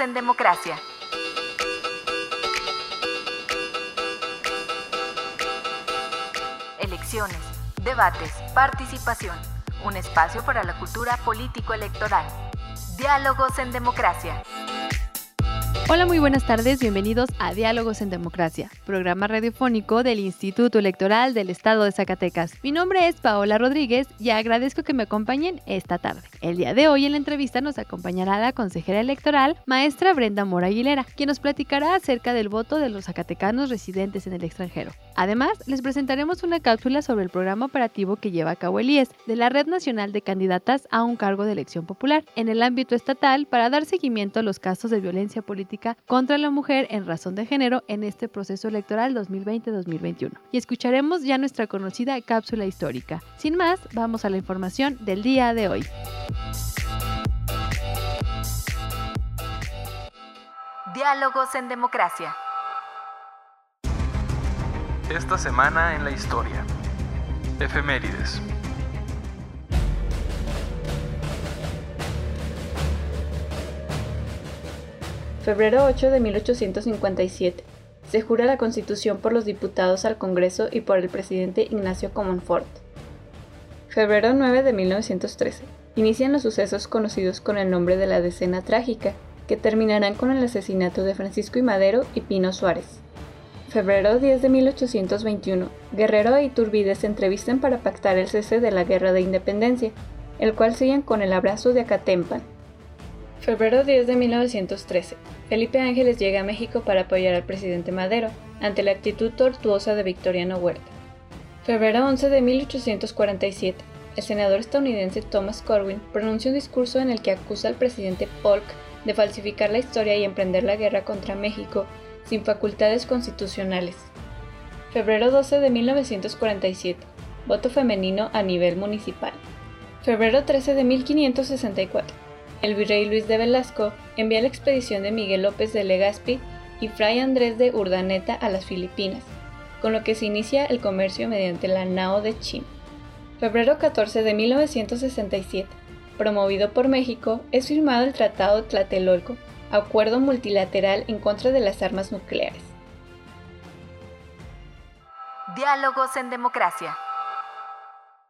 En Democracia. Elecciones, debates, participación. Un espacio para la cultura político-electoral. Diálogos en Democracia. Hola, muy buenas tardes, bienvenidos a Diálogos en Democracia, programa radiofónico del Instituto Electoral del Estado de Zacatecas. Mi nombre es Paola Rodríguez y agradezco que me acompañen esta tarde. El día de hoy en la entrevista nos acompañará la consejera electoral, maestra Brenda Mora Aguilera, quien nos platicará acerca del voto de los zacatecanos residentes en el extranjero. Además, les presentaremos una cápsula sobre el programa operativo que lleva a cabo el IES de la Red Nacional de Candidatas a un cargo de elección popular en el ámbito estatal para dar seguimiento a los casos de violencia política contra la mujer en razón de género en este proceso electoral 2020-2021. Y escucharemos ya nuestra conocida cápsula histórica. Sin más, vamos a la información del día de hoy. Diálogos en democracia. Esta semana en la historia. Efemérides. Febrero 8 de 1857. Se jura la Constitución por los diputados al Congreso y por el presidente Ignacio Comonfort. Febrero 9 de 1913. Inician los sucesos conocidos con el nombre de la Decena Trágica, que terminarán con el asesinato de Francisco y Madero y Pino Suárez. Febrero 10 de 1821. Guerrero e Iturbide se entrevistan para pactar el cese de la Guerra de Independencia, el cual siguen con el abrazo de Acatempan. Febrero 10 de 1913. Felipe Ángeles llega a México para apoyar al presidente Madero ante la actitud tortuosa de Victoriano Huerta. Febrero 11 de 1847. El senador estadounidense Thomas Corwin pronuncia un discurso en el que acusa al presidente Polk de falsificar la historia y emprender la guerra contra México sin facultades constitucionales. Febrero 12 de 1947. Voto femenino a nivel municipal. Febrero 13 de 1564 el virrey Luis de Velasco envía la expedición de Miguel López de Legazpi y Fray Andrés de Urdaneta a las Filipinas, con lo que se inicia el comercio mediante la nao de Chin. Febrero 14 de 1967, promovido por México, es firmado el Tratado Tlatelolco, acuerdo multilateral en contra de las armas nucleares. Diálogos en democracia.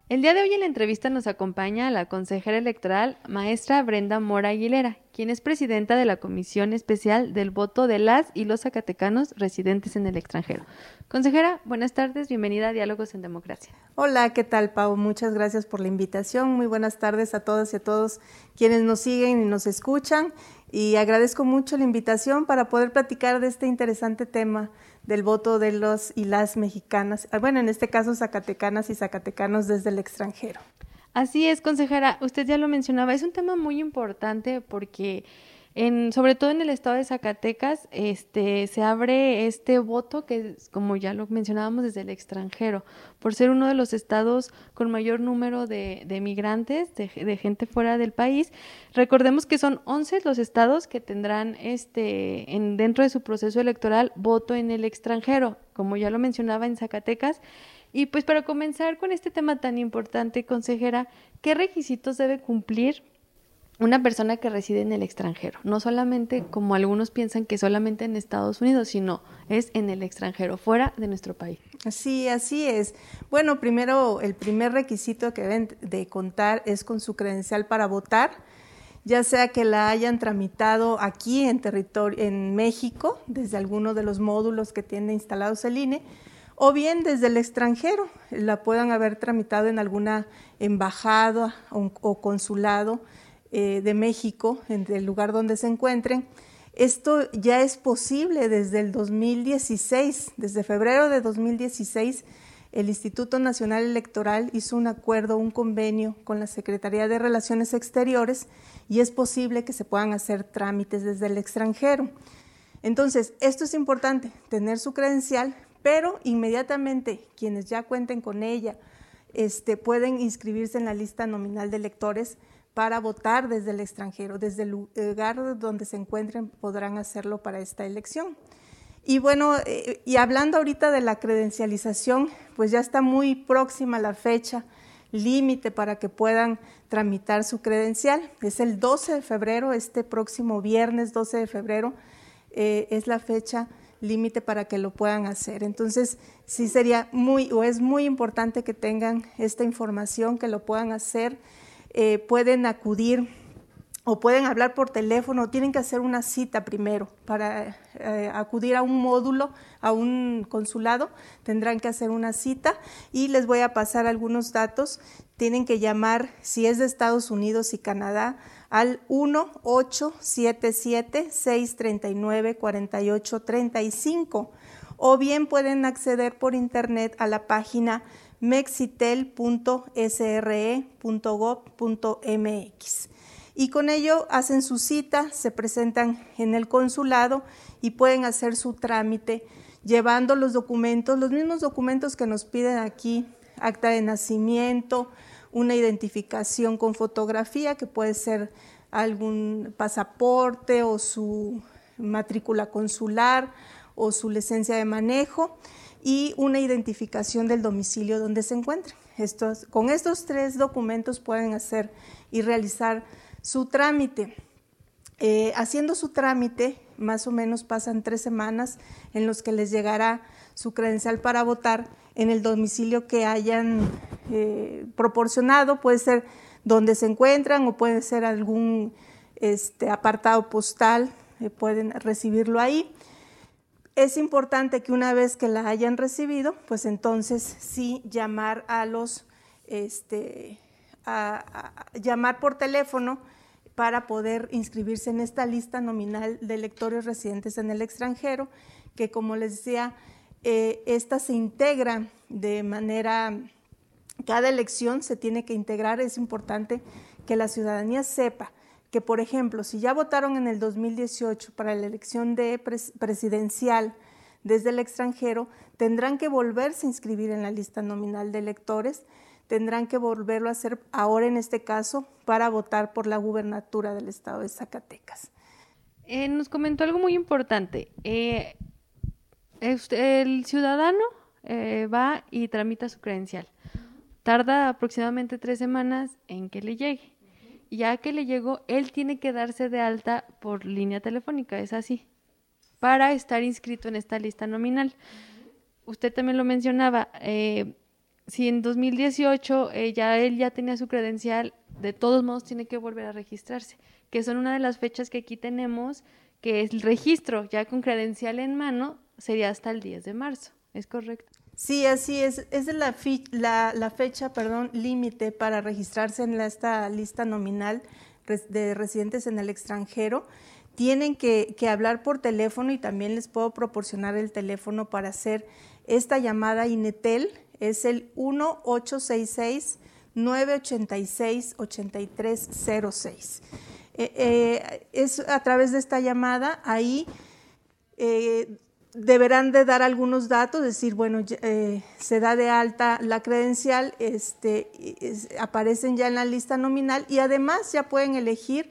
El día de hoy en la entrevista nos acompaña la consejera electoral, maestra Brenda Mora Aguilera, quien es presidenta de la Comisión Especial del Voto de las y los Zacatecanos residentes en el extranjero. Consejera, buenas tardes, bienvenida a Diálogos en Democracia. Hola, ¿qué tal, Pau? Muchas gracias por la invitación. Muy buenas tardes a todas y a todos quienes nos siguen y nos escuchan. Y agradezco mucho la invitación para poder platicar de este interesante tema del voto de los y las mexicanas, ah, bueno, en este caso zacatecanas y zacatecanos desde el extranjero. Así es, consejera, usted ya lo mencionaba, es un tema muy importante porque sobre todo en el estado de Zacatecas, este, se abre este voto que, como ya lo mencionábamos, desde el extranjero, por ser uno de los estados con mayor número de, migrantes, de, gente fuera del país. Recordemos que son 11 los estados que tendrán este, en, dentro de su proceso electoral voto en el extranjero, como ya lo mencionaba en Zacatecas. Y pues para comenzar con este tema tan importante, consejera, ¿qué requisitos debe cumplir una persona que reside en el extranjero, no solamente como algunos piensan que solamente en Estados Unidos, sino es en el extranjero, fuera de nuestro país. Sí, así es. Bueno, primero, el primer requisito que deben de contar es con su credencial para votar, ya sea que la hayan tramitado aquí en territorio, en México, desde alguno de los módulos que tiene instalados el INE, o bien desde el extranjero, la puedan haber tramitado en alguna embajada o consulado eh, de México, en el lugar donde se encuentren. Esto ya es posible desde el 2016, desde febrero de 2016 el Instituto Nacional Electoral hizo un acuerdo, un convenio con la Secretaría de Relaciones Exteriores y es posible que se puedan hacer trámites desde el extranjero. Entonces, esto es importante, tener su credencial, pero inmediatamente quienes ya cuenten con ella este, pueden inscribirse en la lista nominal de electores para votar desde el extranjero, desde el lugar donde se encuentren podrán hacerlo para esta elección. Y bueno, eh, y hablando ahorita de la credencialización, pues ya está muy próxima la fecha límite para que puedan tramitar su credencial. Es el 12 de febrero, este próximo viernes 12 de febrero eh, es la fecha límite para que lo puedan hacer. Entonces, sí sería muy o es muy importante que tengan esta información, que lo puedan hacer. Eh, pueden acudir o pueden hablar por teléfono, tienen que hacer una cita primero. Para eh, acudir a un módulo, a un consulado, tendrán que hacer una cita. Y les voy a pasar algunos datos. Tienen que llamar, si es de Estados Unidos y Canadá, al 1-877-639-4835 o bien pueden acceder por internet a la página mexitel.sre.gov.mx. Y con ello hacen su cita, se presentan en el consulado y pueden hacer su trámite llevando los documentos, los mismos documentos que nos piden aquí, acta de nacimiento, una identificación con fotografía, que puede ser algún pasaporte o su matrícula consular o su licencia de manejo y una identificación del domicilio donde se encuentren. Estos, con estos tres documentos pueden hacer y realizar su trámite. Eh, haciendo su trámite, más o menos pasan tres semanas en los que les llegará su credencial para votar en el domicilio que hayan eh, proporcionado, puede ser donde se encuentran o puede ser algún este, apartado postal, eh, pueden recibirlo ahí. Es importante que una vez que la hayan recibido, pues entonces sí llamar a los, este, llamar por teléfono para poder inscribirse en esta lista nominal de electores residentes en el extranjero, que como les decía, eh, esta se integra de manera, cada elección se tiene que integrar, es importante que la ciudadanía sepa que, por ejemplo, si ya votaron en el 2018 para la elección de presidencial desde el extranjero, tendrán que volverse a inscribir en la lista nominal de electores, tendrán que volverlo a hacer ahora en este caso para votar por la gubernatura del estado de Zacatecas. Eh, nos comentó algo muy importante. Eh, el ciudadano eh, va y tramita su credencial. Tarda aproximadamente tres semanas en que le llegue. Ya que le llegó, él tiene que darse de alta por línea telefónica, es así, para estar inscrito en esta lista nominal. Usted también lo mencionaba, eh, si en 2018 eh, ya él ya tenía su credencial, de todos modos tiene que volver a registrarse, que son una de las fechas que aquí tenemos, que es el registro, ya con credencial en mano, sería hasta el 10 de marzo, ¿es correcto? Sí, así es. Es la, la, la fecha, perdón, límite para registrarse en esta lista nominal de residentes en el extranjero. Tienen que, que hablar por teléfono y también les puedo proporcionar el teléfono para hacer esta llamada INETEL. Es el 1866 986 8306. es a través de esta llamada, ahí eh, deberán de dar algunos datos, decir, bueno, eh, se da de alta la credencial, este, aparecen ya en la lista nominal y además ya pueden elegir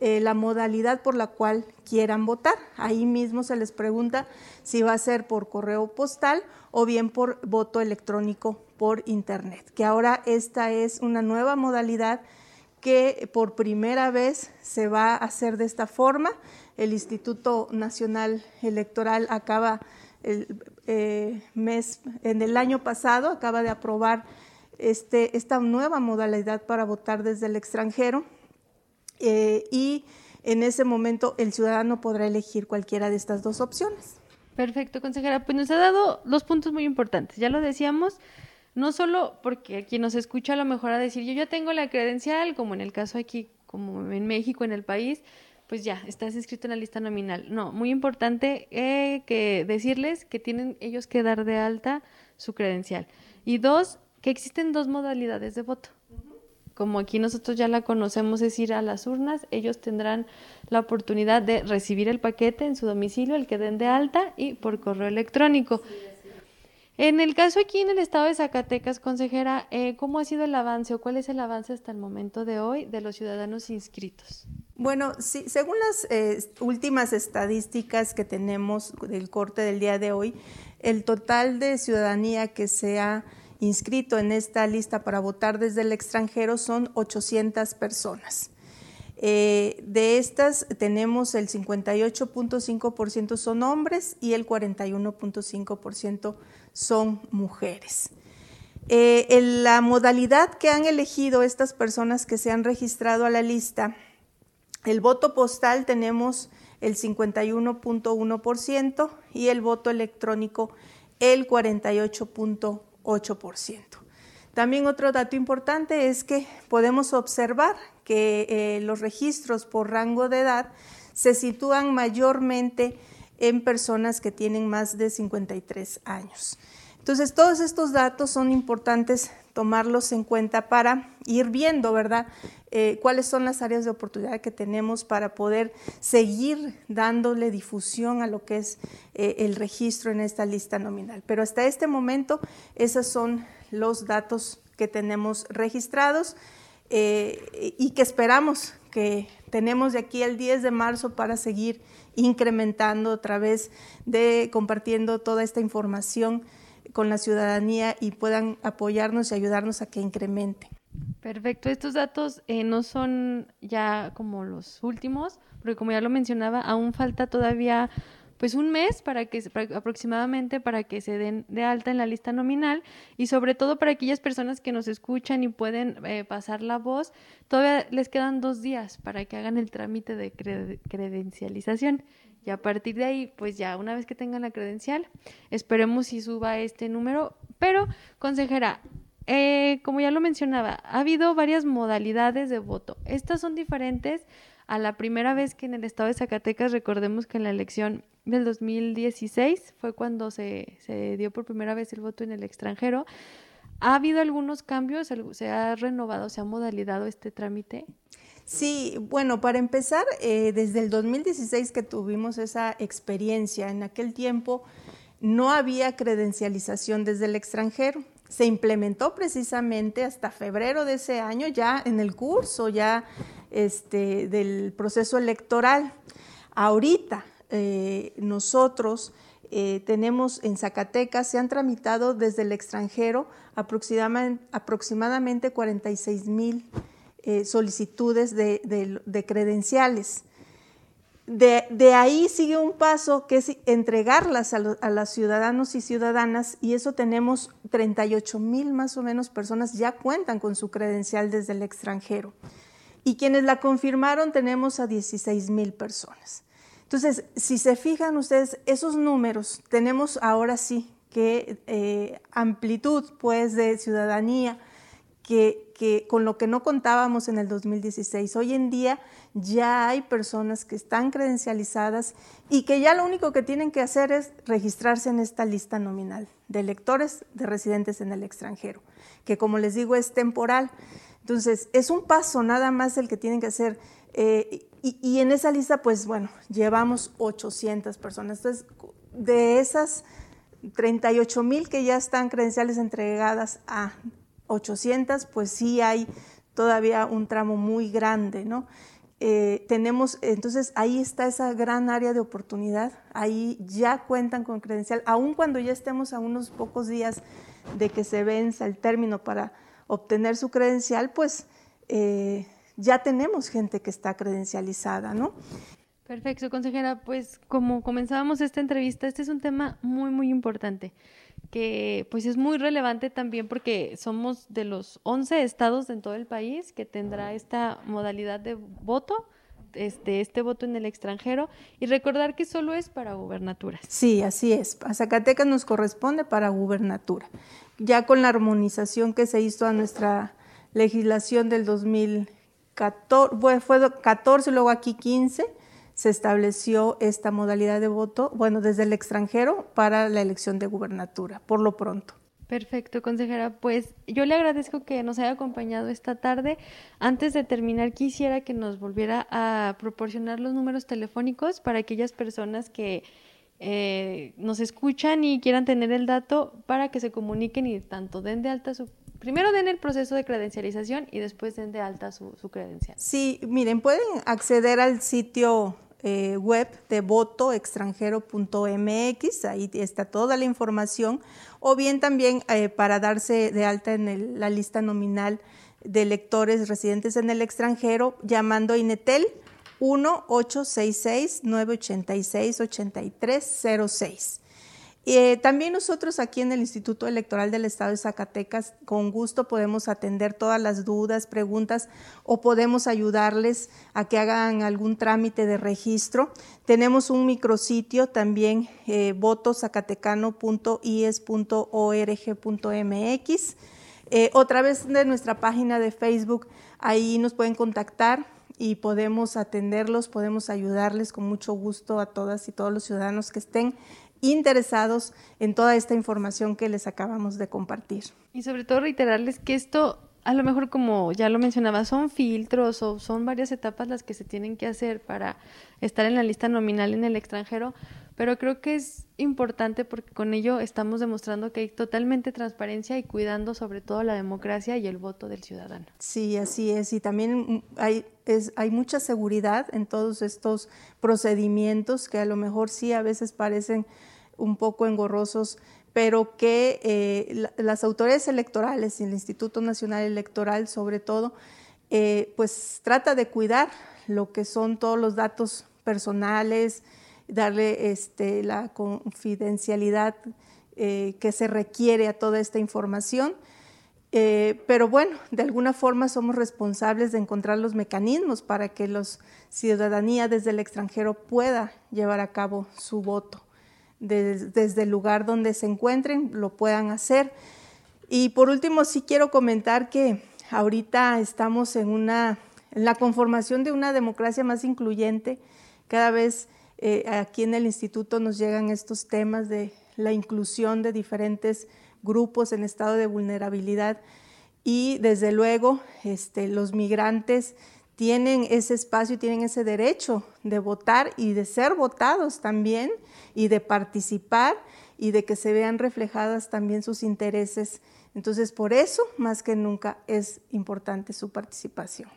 eh, la modalidad por la cual quieran votar. Ahí mismo se les pregunta si va a ser por correo postal o bien por voto electrónico por internet, que ahora esta es una nueva modalidad que por primera vez se va a hacer de esta forma el Instituto Nacional Electoral acaba el eh, mes, en el año pasado, acaba de aprobar este, esta nueva modalidad para votar desde el extranjero eh, y en ese momento el ciudadano podrá elegir cualquiera de estas dos opciones. Perfecto, consejera. Pues nos ha dado dos puntos muy importantes. Ya lo decíamos, no solo porque quien nos escucha a lo mejor a decir, yo ya tengo la credencial, como en el caso aquí, como en México, en el país, pues ya, estás inscrito en la lista nominal. No, muy importante eh, que decirles que tienen ellos que dar de alta su credencial. Y dos, que existen dos modalidades de voto. Como aquí nosotros ya la conocemos, es ir a las urnas, ellos tendrán la oportunidad de recibir el paquete en su domicilio, el que den de alta y por correo electrónico. En el caso aquí en el estado de Zacatecas, consejera, eh, ¿cómo ha sido el avance o cuál es el avance hasta el momento de hoy de los ciudadanos inscritos? Bueno, sí, según las eh, últimas estadísticas que tenemos del corte del día de hoy, el total de ciudadanía que se ha inscrito en esta lista para votar desde el extranjero son 800 personas. Eh, de estas tenemos el 58.5% son hombres y el 41.5% son mujeres. Eh, en la modalidad que han elegido estas personas que se han registrado a la lista, el voto postal tenemos el 51.1% y el voto electrónico el 48.8%. También otro dato importante es que podemos observar que eh, los registros por rango de edad se sitúan mayormente en personas que tienen más de 53 años. Entonces, todos estos datos son importantes tomarlos en cuenta para ir viendo, ¿verdad?, eh, cuáles son las áreas de oportunidad que tenemos para poder seguir dándole difusión a lo que es eh, el registro en esta lista nominal. Pero hasta este momento, esos son los datos que tenemos registrados eh, y que esperamos que tenemos de aquí al 10 de marzo para seguir incrementando a través de compartiendo toda esta información con la ciudadanía y puedan apoyarnos y ayudarnos a que incremente. Perfecto, estos datos eh, no son ya como los últimos, porque como ya lo mencionaba, aún falta todavía pues un mes para que aproximadamente para que se den de alta en la lista nominal y sobre todo para aquellas personas que nos escuchan y pueden eh, pasar la voz, todavía les quedan dos días para que hagan el trámite de credencialización. Y a partir de ahí, pues ya una vez que tengan la credencial, esperemos si suba este número. Pero, consejera, eh, como ya lo mencionaba, ha habido varias modalidades de voto. Estas son diferentes a la primera vez que en el estado de Zacatecas, recordemos que en la elección del 2016 fue cuando se, se dio por primera vez el voto en el extranjero. ¿Ha habido algunos cambios? ¿Se ha renovado, se ha modalidad este trámite? Sí, bueno, para empezar, eh, desde el 2016 que tuvimos esa experiencia, en aquel tiempo no había credencialización desde el extranjero. Se implementó precisamente hasta febrero de ese año, ya en el curso ya este, del proceso electoral. Ahorita eh, nosotros eh, tenemos en Zacatecas, se han tramitado desde el extranjero aproximadamente, aproximadamente 46 mil eh, solicitudes de, credenciales. De, ahí sigue un paso que es entregarlas a, los ciudadanos y ciudadanas y eso tenemos 38 mil más o menos personas ya cuentan con su credencial desde el extranjero. Y quienes la confirmaron tenemos a 16 mil personas. Entonces, si se fijan ustedes, esos números tenemos ahora sí que eh, amplitud pues de ciudadanía que, con lo que no contábamos en el 2016. Hoy en día ya hay personas que están credencializadas y que ya lo único que tienen que hacer es registrarse en esta lista nominal de electores de residentes en el extranjero, que como les digo es temporal. Entonces, es un paso nada más el que tienen que hacer. Eh, y, en esa lista, pues bueno, llevamos 800 personas. Entonces, de esas 38 mil que ya están credenciales entregadas a 800, pues sí hay todavía un tramo muy grande, ¿no? Eh, tenemos, entonces ahí está esa gran área de oportunidad, ahí ya cuentan con credencial, aun cuando ya estemos a unos pocos días de que se venza el término para obtener su credencial, pues eh, ya tenemos gente que está credencializada, ¿no? Perfecto, consejera. Pues como comenzábamos esta entrevista, este es un tema muy, muy importante que pues es muy relevante también porque somos de los 11 estados en todo el país que tendrá esta modalidad de voto, este, este voto en el extranjero y recordar que solo es para gubernaturas. Sí, así es. A Zacatecas nos corresponde para gubernatura. Ya con la armonización que se hizo a nuestra legislación del 2014, fue 14, luego aquí 15, se estableció esta modalidad de voto, bueno, desde el extranjero para la elección de gubernatura, por lo pronto. Perfecto, consejera. Pues yo le agradezco que nos haya acompañado esta tarde. Antes de terminar, quisiera que nos volviera a proporcionar los números telefónicos para aquellas personas que eh, nos escuchan y quieran tener el dato para que se comuniquen y tanto den de alta su... Primero den el proceso de credencialización y después den de alta su, su credencial. Sí, miren, pueden acceder al sitio eh, web de votoextranjero.mx, ahí está toda la información, o bien también eh, para darse de alta en la lista nominal de electores residentes en el extranjero, llamando a Inetel 1-866-986-8306. Eh, también nosotros aquí en el Instituto Electoral del Estado de Zacatecas, con gusto podemos atender todas las dudas, preguntas o podemos ayudarles a que hagan algún trámite de registro. Tenemos un micrositio también, eh. Eh, otra vez de nuestra página de Facebook, ahí nos pueden contactar y podemos atenderlos, podemos ayudarles con mucho gusto a todas y todos los ciudadanos que estén interesados en toda esta información que les acabamos de compartir. Y sobre todo reiterarles que esto, a lo mejor como ya lo mencionaba, son filtros o son varias etapas las que se tienen que hacer para estar en la lista nominal en el extranjero, pero creo que es importante porque con ello estamos demostrando que hay totalmente transparencia y cuidando sobre todo la democracia y el voto del ciudadano. Sí, así es. Y también hay, es, hay mucha seguridad en todos estos procedimientos que a lo mejor sí a veces parecen un poco engorrosos, pero que eh, las autoridades electorales y el Instituto Nacional Electoral sobre todo, eh, pues trata de cuidar lo que son todos los datos personales, darle este, la confidencialidad eh, que se requiere a toda esta información. pero bueno, de alguna forma somos responsables de encontrar los mecanismos para que la ciudadanía desde el extranjero pueda llevar a cabo su voto desde el lugar donde se encuentren, lo puedan hacer. Y por último, sí quiero comentar que ahorita estamos en, una, en la conformación de una democracia más incluyente. Cada vez eh, aquí en el instituto nos llegan estos temas de la inclusión de diferentes grupos en estado de vulnerabilidad y desde luego este, los migrantes tienen ese espacio y tienen ese derecho de votar y de ser votados también y de participar y de que se vean reflejadas también sus intereses. Entonces, por eso, más que nunca, es importante su participación.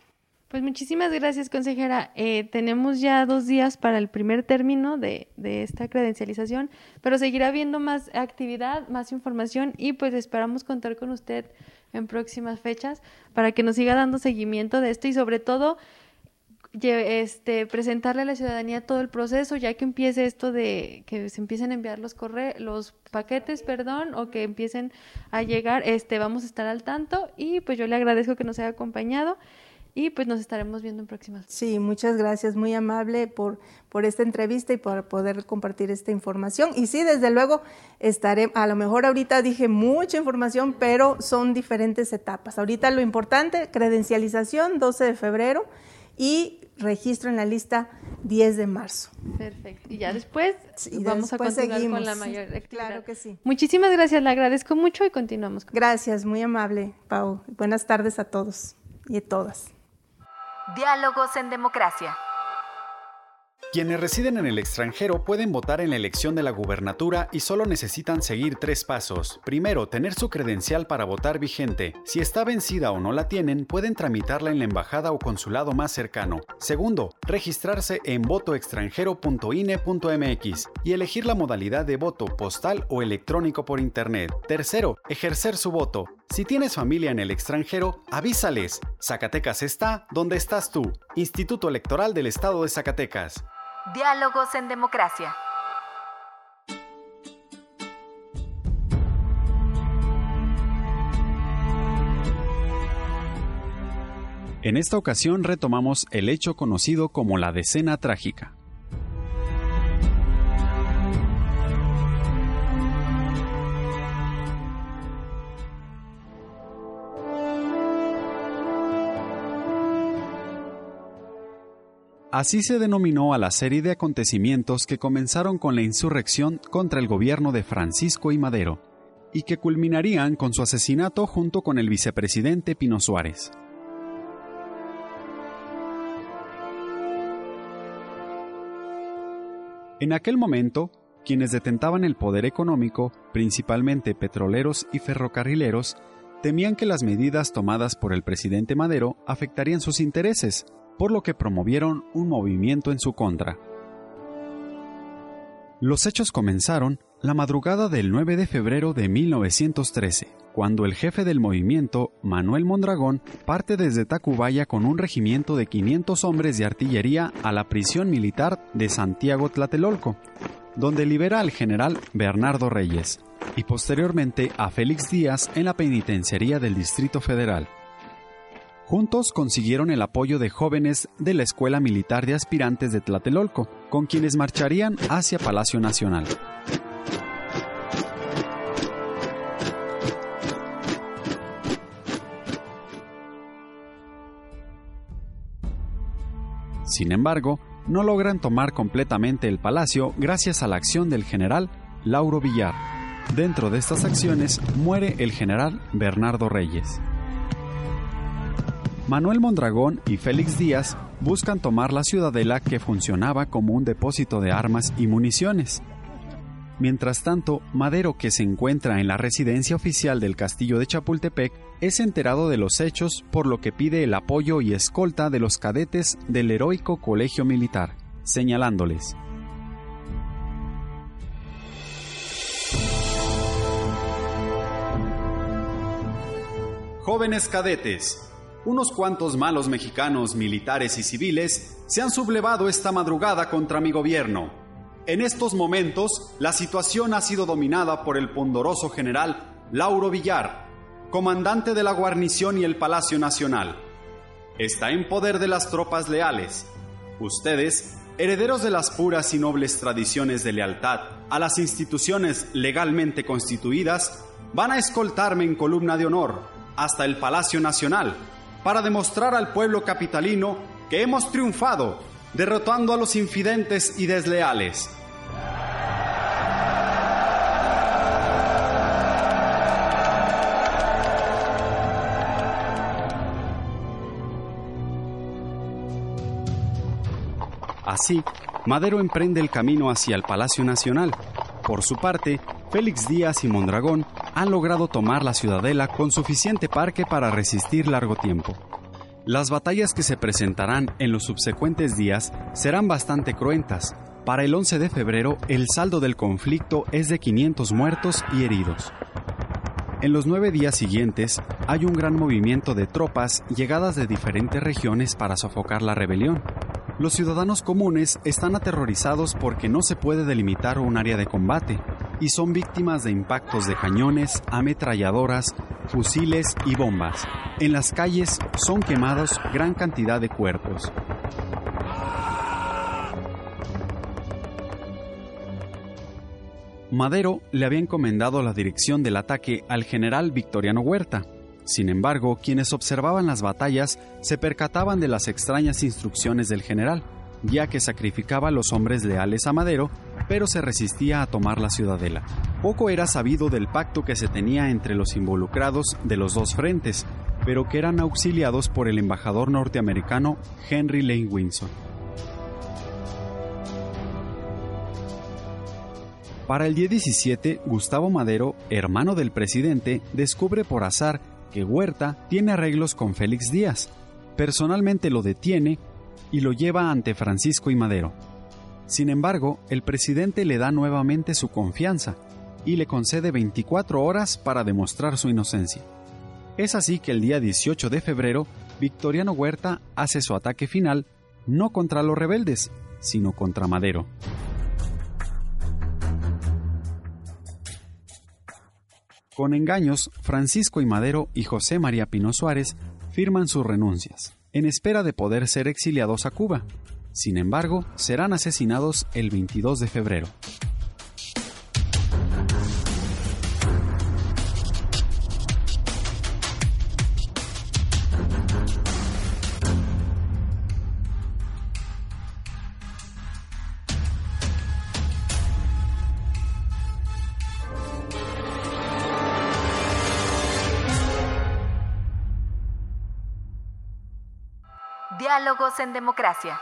Pues muchísimas gracias, consejera. Eh, tenemos ya dos días para el primer término de, de, esta credencialización, pero seguirá habiendo más actividad, más información y pues esperamos contar con usted en próximas fechas para que nos siga dando seguimiento de esto y sobre todo este, presentarle a la ciudadanía todo el proceso, ya que empiece esto de que se empiecen a enviar los corre los paquetes, perdón, o que empiecen a llegar, este, vamos a estar al tanto y pues yo le agradezco que nos haya acompañado y pues nos estaremos viendo en próximas. Sí, muchas gracias, muy amable por, por esta entrevista y por poder compartir esta información. Y sí, desde luego estaré, a lo mejor ahorita dije mucha información, pero son diferentes etapas. Ahorita lo importante, credencialización 12 de febrero y registro en la lista 10 de marzo. Perfecto. Y ya después vamos a continuar con la mayor Claro que sí. Muchísimas gracias, le agradezco mucho y continuamos. Gracias, muy amable, Pau. Buenas tardes a todos y a todas. Diálogos en Democracia. Quienes residen en el extranjero pueden votar en la elección de la gubernatura y solo necesitan seguir tres pasos. Primero, tener su credencial para votar vigente. Si está vencida o no la tienen, pueden tramitarla en la embajada o consulado más cercano. Segundo, registrarse en votoextranjero.ine.mx y elegir la modalidad de voto postal o electrónico por Internet. Tercero, ejercer su voto. Si tienes familia en el extranjero, avísales. Zacatecas está donde estás tú. Instituto Electoral del Estado de Zacatecas. Diálogos en Democracia. En esta ocasión retomamos el hecho conocido como la decena trágica. Así se denominó a la serie de acontecimientos que comenzaron con la insurrección contra el gobierno de Francisco y Madero. y que culminarían con su asesinato junto con el vicepresidente Pino Suárez. En aquel momento, quienes detentaban el poder económico, principalmente petroleros y ferrocarrileros, temían que las medidas tomadas por el presidente Madero afectarían sus intereses, por lo que promovieron un movimiento en su contra. Los hechos comenzaron la madrugada del 9 de febrero de 1913, cuando el jefe del movimiento, Manuel Mondragón, parte desde Tacubaya con un regimiento de 500 hombres de artillería a la prisión militar de Santiago Tlatelolco, donde libera al general Bernardo Reyes y posteriormente a Félix Díaz en la penitenciaría del Distrito Federal. Juntos consiguieron el apoyo de jóvenes de la Escuela Militar de Aspirantes de Tlatelolco, con quienes marcharían hacia Palacio Nacional. Sin embargo, no logran tomar completamente el palacio gracias a la acción del general Lauro Villar. Dentro de estas acciones muere el general Bernardo Reyes. Manuel Mondragón y Félix Díaz buscan tomar la ciudadela que funcionaba como un depósito de armas y municiones. Mientras tanto, Madero, que se encuentra en la residencia oficial del castillo de Chapultepec, es enterado de los hechos por lo que pide el apoyo y escolta de los cadetes del heroico colegio militar, señalándoles. Jóvenes cadetes, unos cuantos malos mexicanos militares y civiles se han sublevado esta madrugada contra mi gobierno en estos momentos, la situación ha sido dominada por el ponderoso general Lauro Villar, comandante de la guarnición y el Palacio Nacional. Está en poder de las tropas leales. Ustedes, herederos de las puras y nobles tradiciones de lealtad a las instituciones legalmente constituidas, van a escoltarme en columna de honor hasta el Palacio Nacional para demostrar al pueblo capitalino que hemos triunfado derrotando a los infidentes y desleales. Así, Madero emprende el camino hacia el Palacio Nacional. Por su parte, Félix Díaz y Mondragón han logrado tomar la ciudadela con suficiente parque para resistir largo tiempo. Las batallas que se presentarán en los subsecuentes días serán bastante cruentas. Para el 11 de febrero, el saldo del conflicto es de 500 muertos y heridos. En los nueve días siguientes, hay un gran movimiento de tropas llegadas de diferentes regiones para sofocar la rebelión. Los ciudadanos comunes están aterrorizados porque no se puede delimitar un área de combate y son víctimas de impactos de cañones, ametralladoras, fusiles y bombas. En las calles son quemados gran cantidad de cuerpos. Madero le había encomendado la dirección del ataque al general Victoriano Huerta. Sin embargo, quienes observaban las batallas se percataban de las extrañas instrucciones del general, ya que sacrificaba a los hombres leales a Madero pero se resistía a tomar la ciudadela. Poco era sabido del pacto que se tenía entre los involucrados de los dos frentes, pero que eran auxiliados por el embajador norteamericano Henry Lane Winson. Para el día 17, Gustavo Madero, hermano del presidente, descubre por azar que Huerta tiene arreglos con Félix Díaz. Personalmente lo detiene y lo lleva ante Francisco y Madero. Sin embargo, el presidente le da nuevamente su confianza y le concede 24 horas para demostrar su inocencia. Es así que el día 18 de febrero, Victoriano Huerta hace su ataque final no contra los rebeldes, sino contra Madero. Con engaños, Francisco y Madero y José María Pino Suárez firman sus renuncias, en espera de poder ser exiliados a Cuba, sin embargo, serán asesinados el 22 de febrero. En Democracia.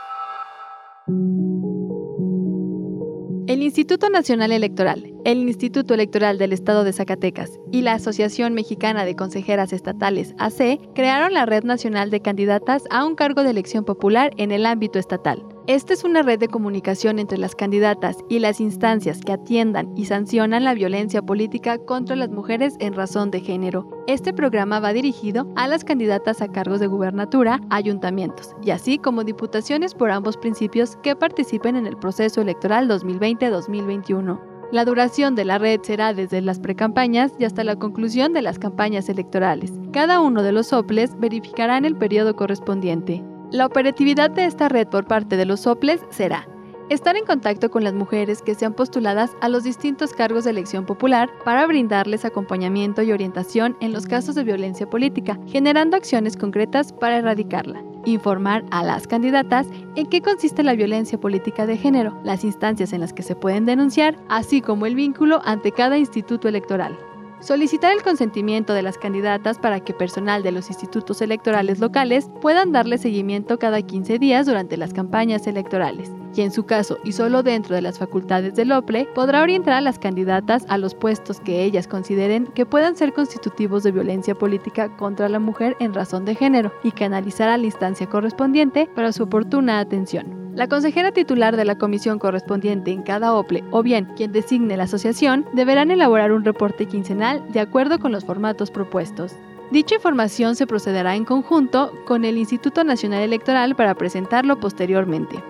El Instituto Nacional Electoral, el Instituto Electoral del Estado de Zacatecas y la Asociación Mexicana de Consejeras Estatales, AC, crearon la Red Nacional de Candidatas a un cargo de elección popular en el ámbito estatal. Esta es una red de comunicación entre las candidatas y las instancias que atiendan y sancionan la violencia política contra las mujeres en razón de género. Este programa va dirigido a las candidatas a cargos de gubernatura, ayuntamientos y así como diputaciones por ambos principios que participen en el proceso electoral 2020-2021. La duración de la red será desde las precampañas y hasta la conclusión de las campañas electorales. Cada uno de los soples verificará en el periodo correspondiente. La operatividad de esta red por parte de los soples será estar en contacto con las mujeres que sean postuladas a los distintos cargos de elección popular para brindarles acompañamiento y orientación en los casos de violencia política, generando acciones concretas para erradicarla. Informar a las candidatas en qué consiste la violencia política de género, las instancias en las que se pueden denunciar, así como el vínculo ante cada instituto electoral. Solicitar el consentimiento de las candidatas para que personal de los institutos electorales locales puedan darle seguimiento cada 15 días durante las campañas electorales. Y en su caso, y solo dentro de las facultades del OPLE, podrá orientar a las candidatas a los puestos que ellas consideren que puedan ser constitutivos de violencia política contra la mujer en razón de género y canalizar a la instancia correspondiente para su oportuna atención. La consejera titular de la comisión correspondiente en cada OPLE o bien quien designe la asociación deberán elaborar un reporte quincenal de acuerdo con los formatos propuestos. Dicha información se procederá en conjunto con el Instituto Nacional Electoral para presentarlo posteriormente.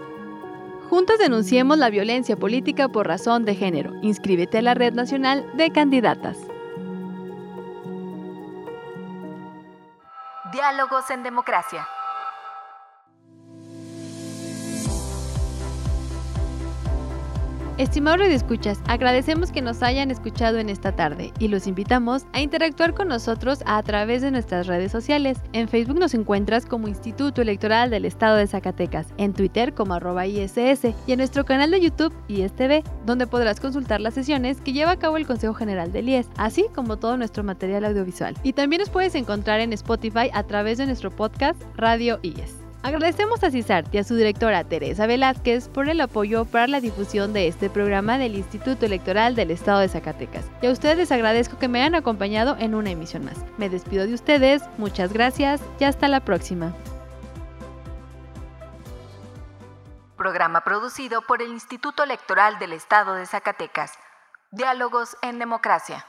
Juntos denunciemos la violencia política por razón de género. Inscríbete a la Red Nacional de Candidatas. Diálogos en Democracia. Estimados escuchas, agradecemos que nos hayan escuchado en esta tarde y los invitamos a interactuar con nosotros a través de nuestras redes sociales. En Facebook nos encuentras como Instituto Electoral del Estado de Zacatecas, en Twitter como arroba ISS y en nuestro canal de YouTube ISTV, donde podrás consultar las sesiones que lleva a cabo el Consejo General del IES, así como todo nuestro material audiovisual. Y también nos puedes encontrar en Spotify a través de nuestro podcast Radio IES. Agradecemos a CISART y a su directora Teresa Velázquez por el apoyo para la difusión de este programa del Instituto Electoral del Estado de Zacatecas. Y a ustedes les agradezco que me hayan acompañado en una emisión más. Me despido de ustedes, muchas gracias y hasta la próxima. Programa producido por el Instituto Electoral del Estado de Zacatecas. Diálogos en Democracia.